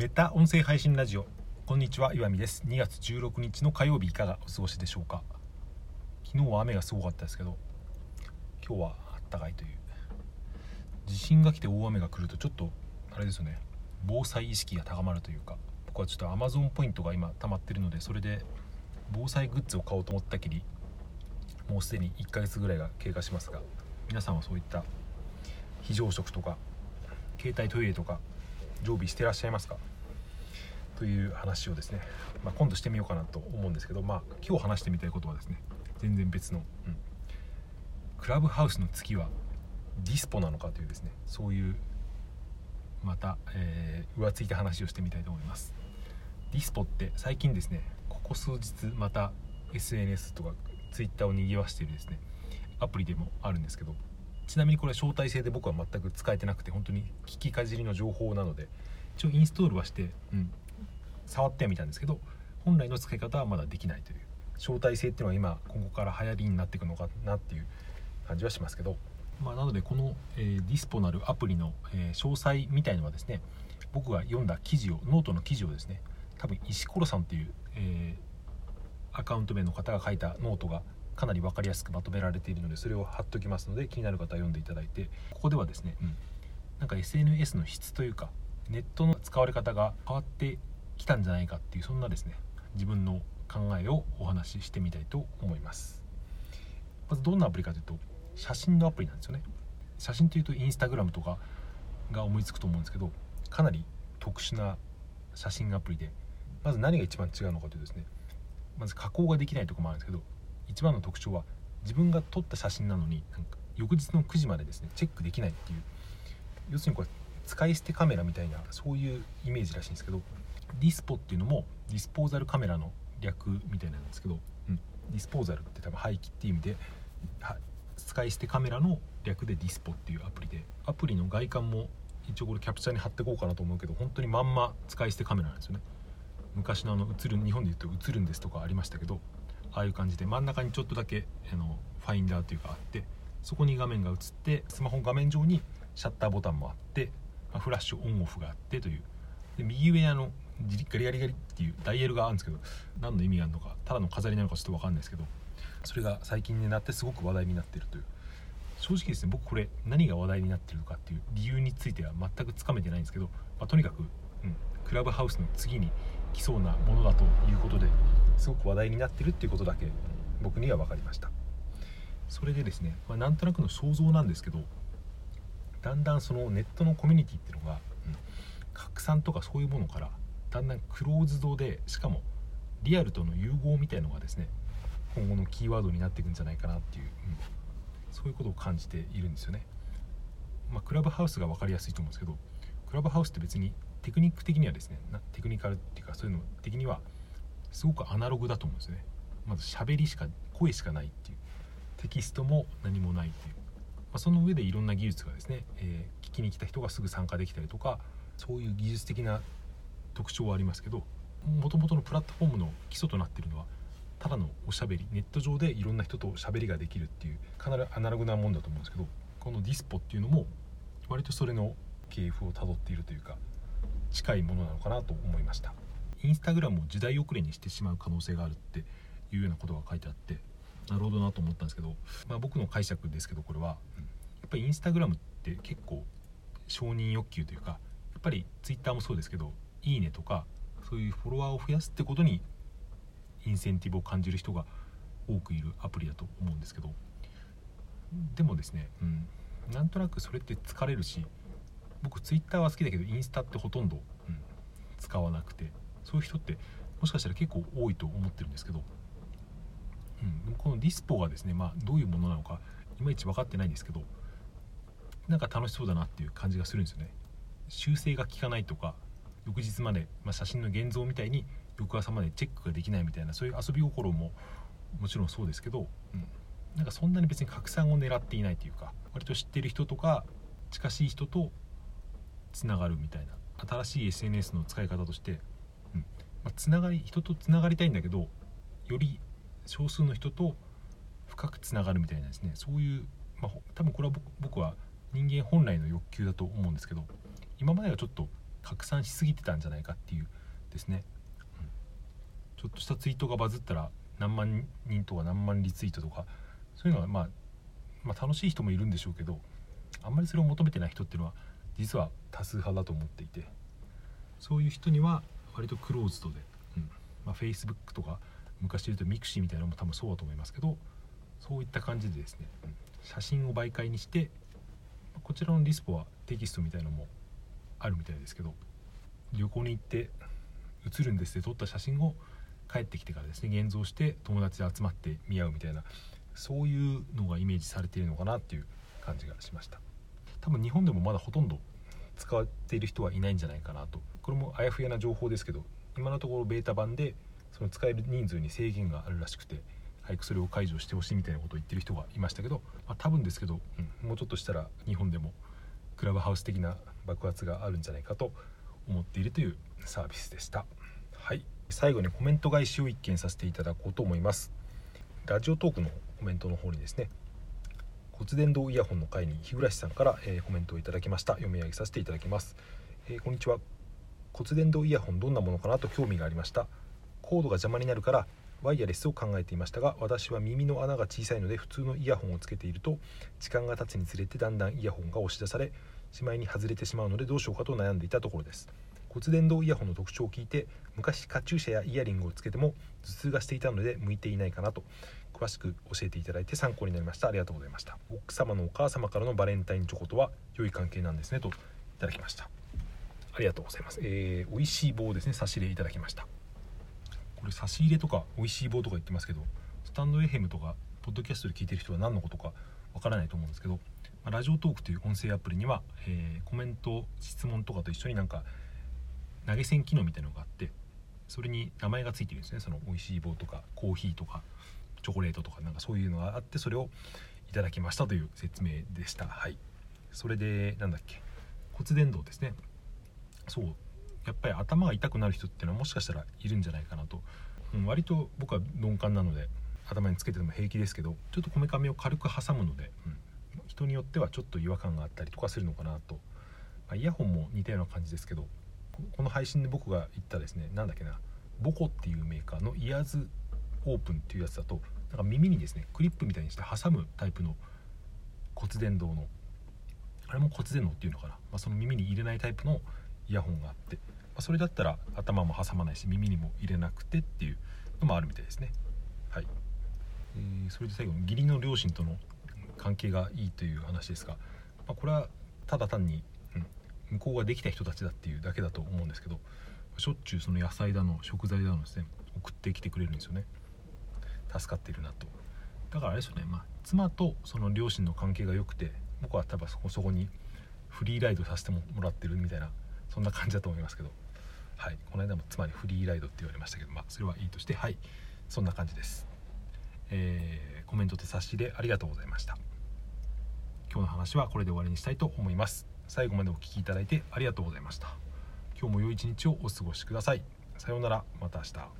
メタ音声配信ラジオ。こんにちは岩見です。2月16日の火曜日いかがお過ごしでしょうか？昨日は雨がすごかったですけど今日はあったかいという。地震が来て大雨が来るとちょっとあれですよね。防災意識が高まるというか僕はちょっと Amazon ポイントが今溜まってるのでそれで防災グッズを買おうと思ったきりもうすでに1ヶ月ぐらいが経過しますが皆さんはそういった非常食とか携帯トイレとか常備してらっしゃいますか？という話をですね、まあ、今度してみようかなと思うんですけど、まあ、今日話してみたいことはですね全然別の、うん、クラブハウスの月はディスポなのかというですねそういうまた、えー、浮ついた話をしてみたいと思います。ディスポって最近ですねここ数日また SNS とか Twitter を賑わしているですねアプリでもあるんですけどちなみにこれは招待制で僕は全く使えてなくて本当に聞きかじりの情報なので一応インストールはして、うん、触ってみたんですけど本来の使い方はまだできないという。招待制っていうのは今今後から流行りになっていくのかなっていう感じはしますけど、まあ、なのでこの、えー、 Dispo なるアプリの、えー、詳細みたいのはですね僕が読んだ記事をノートの記事をですね多分石ころさんっていう、えー、アカウント名の方が書いたノートがかなり分かりやすくまとめられているのでそれを貼っておきますので気になる方は読んでいただいてここではですね、うん、なんか SNS の質というかネットの使われ方が変わってきたんじゃないかっていうそんなですね自分の考えをお話ししてみたいと思います。まずどんなアプリかというと写真のアプリなんですよね。写真というとインスタグラムとかが思いつくと思うんですけどかなり特殊な写真アプリでまず何が一番違うのかというとですねまず加工ができないとこもあるんですけど一番の特徴は自分が撮った写真なのになんか翌日の9時までですねチェックできないっていう要するにこれ使い捨てカメラみたいなそういうイメージらしいんですけどディスポっていうのもディスポーザルカメラの略みたいなんですけど、うん、ディスポーザルって多分廃棄っていう意味で使い捨てカメラの略でディスポっていうアプリでアプリの外観も一応これキャプチャーに貼ってこうかなと思うけど本当にまんま使い捨てカメラなんですよね。昔のあの映る日本で言うと映るんですとかありましたけどああいう感じで真ん中にちょっとだけあのファインダーというかあってそこに画面が映ってスマホ画面上にシャッターボタンもあって、ま、フラッシュオンオフがあってという。で右上あのガリガリガリっていうダイヤルがあるんですけど何の意味があるのかただの飾りなのかちょっと分かんないですけどそれが最近になってすごく話題になってるという。正直ですね僕これ何が話題になってるのかっていう理由については全くつかめてないんですけど、まあ、とにかく、うん、クラブハウスの次に来そうなものだということですごく話題になってるっていうことだけ僕には分かりました。それでですね、まあ、なんとなくの想像なんですけどだんだんそのネットのコミュニティっていうのが、うん、拡散とかそういうものからだんだんクローズドでしかもリアルとの融合みたいのがですね今後のキーワードになっていくんじゃないかなっていう、うん、そういうことを感じているんですよね。まあ、クラブハウスが分かりやすいと思うんですけどクラブハウスって別にテクニック的にはですねテクニカルっていうかそういうの的にはすごくアナログだと思うんですね。まず喋りしか声しかないっていう。テキストも何もないっていう、まあ、その上でいろんな技術がですね、えー、聞きに来た人がすぐ参加できたりとかそういう技術的な特徴はありますけどもともとのプラットフォームの基礎となっているのはただのおしゃべり。ネット上でいろんな人としゃべりができるっていうかなりアナログなもんだと思うんですけどこのディスポっていうのも割とそれの系譜をたどっているというか近いものなのかなと思いました。インスタグラムを時代遅れにしてしまう可能性があるっていうようなことが書いてあってなるほどなと思ったんですけど、まあ、僕の解釈ですけどこれはやっぱりインスタグラムって結構承認欲求というかやっぱりツイッターもそうですけど「いいね」とかそういうフォロワーを増やすってことにインセンティブを感じる人が多くいるアプリだと思うんですけど。でもですね、うん、なんとなくそれって疲れるし僕ツイッターは好きだけどインスタってほとんど、うん、使わなくてそういう人ってもしかしたら結構多いと思ってるんですけど、うん、このディスポがですね、まあ、どういうものなのかいまいち分かってないんですけどなんか楽しそうだなっていう感じがするんですよね。修正が効かないとか翌日まで、まあ、写真の現像みたいに翌朝までチェックができないみたいなそういう遊び心ももちろんそうですけど、うん、なんかそんなに別に拡散を狙っていないというか割と知ってる人とか近しい人とつながるみたいな新しい SNS の使い方として、うん。まあ、がり人とつながりたいんだけどより少数の人と深くつながるみたいなですね。そういう、まあ、多分これは僕は人間本来の欲求だと思うんですけど今まではちょっと拡散しすぎてたんじゃないかっていうですね、うん、ちょっとしたツイートがバズったら何万人とか何万リツイートとかそういうのは、まあ、まあ楽しい人もいるんでしょうけどあんまりそれを求めてない人っていうのは実は多数派だと思っていてそういう人には割とクローズドで、うん。まあ、Facebook とか昔で言うとミクシーみたいなのも多分そうだと思いますけどそういった感じでですね、うん、写真を媒介にしてこちらのディスポはテキストみたいなのもあるみたいですけど旅行に行って写るんですって撮った写真を帰ってきてからですね現像して友達で集まって見合うみたいなそういうのがイメージされているのかなっていう感じがしました。多分日本でもまだほとんど使っている人はいないんじゃないかなと。これもあやふやな情報ですけど今のところベータ版でその使える人数に制限があるらしくて早くそれを解除してほしいみたいなことを言ってる人がいましたけど、まあ、多分ですけど、うん、もうちょっとしたら日本でもクラブハウス的な爆発があるんじゃないかと思っているというサービスでした。はい。最後にコメント返しを一見させていただこうと思います。ラジオトークのコメントの方にですね骨伝導イヤホンの回に日暮さんから、えー、コメントをいただきました。読み上げさせていただきます、えー、こんにちは。骨伝導イヤホンどんなものかなと興味がありました。コードが邪魔になるからワイヤレスを考えていましたが私は耳の穴が小さいので普通のイヤホンをつけていると時間が経つにつれてだんだんイヤホンが押し出されしまいに外れてしまうのでどうしようかと悩んでいたところです。骨伝導イヤホンの特徴を聞いて昔カチューシャやイヤリングをつけても頭痛がしていたので向いていないかなと詳しく教えていただいて参考になりました。ありがとうございました。奥様のお母様からのバレンタインチョコとは良い関係なんですねといただきました。ありがとうございます、えー、美味しい棒ですね。差し入れいただきました。これ差し入れとか美味しい棒とか言ってますけどスタンドエヘムとかポッドキャストで聞いてる人は何のことかわからないと思うんですけどラジオトークという音声アプリには、えー、コメント質問とかと一緒になんか投げ銭機能みたいなのがあってそれに名前が付いてるんですね。その美味しい棒とかコーヒーとかチョコレートとかなんかそういうのがあってそれをいただきましたという説明でした。はい。それでなんだっけ骨伝導ですね。そう。やっぱり頭が痛くなる人っていうのはもしかしたらいるんじゃないかなと、うん、割と僕は鈍感なので頭につけてても平気ですけどちょっとこめかみを軽く挟むので、うん、人によってはちょっと違和感があったりとかするのかなと、まあ、イヤホンも似たような感じですけどこの配信で僕が言ったですね何だっけなボコっていうメーカーのイヤーズオープンっていうやつだとなんか耳にですねクリップみたいにして挟むタイプの骨伝導のあれも骨伝導っていうのかな、まあ、その耳に入れないタイプのイヤホンがあって、まあ、それだったら頭も挟まないし耳にも入れなくてっていうのもあるみたいですね。はい、えー、それで最後に義理の両親との関係がいいという話ですが、まあ、これはただ単に、うん、向こうができた人たちだっていうだけだと思うんですけどしょっちゅうその野菜だの食材だのですね送ってきてくれるんですよね。助かってるなと。だからあれですよね、まあ、妻とその両親の関係が良くて僕は多分そこそこにフリーライドさせてもらってるみたいなそんな感じだと思いますけど。はい。この間も妻にフリーライドって言われましたけどまあそれはいいとしてはい。そんな感じです。えー、コメントで差し入れありがとうございました。今日の話はこれで終わりにしたいと思います。最後までお聴きいただいてありがとうございました。今日も良い一日をお過ごしください。さようなら。また明日。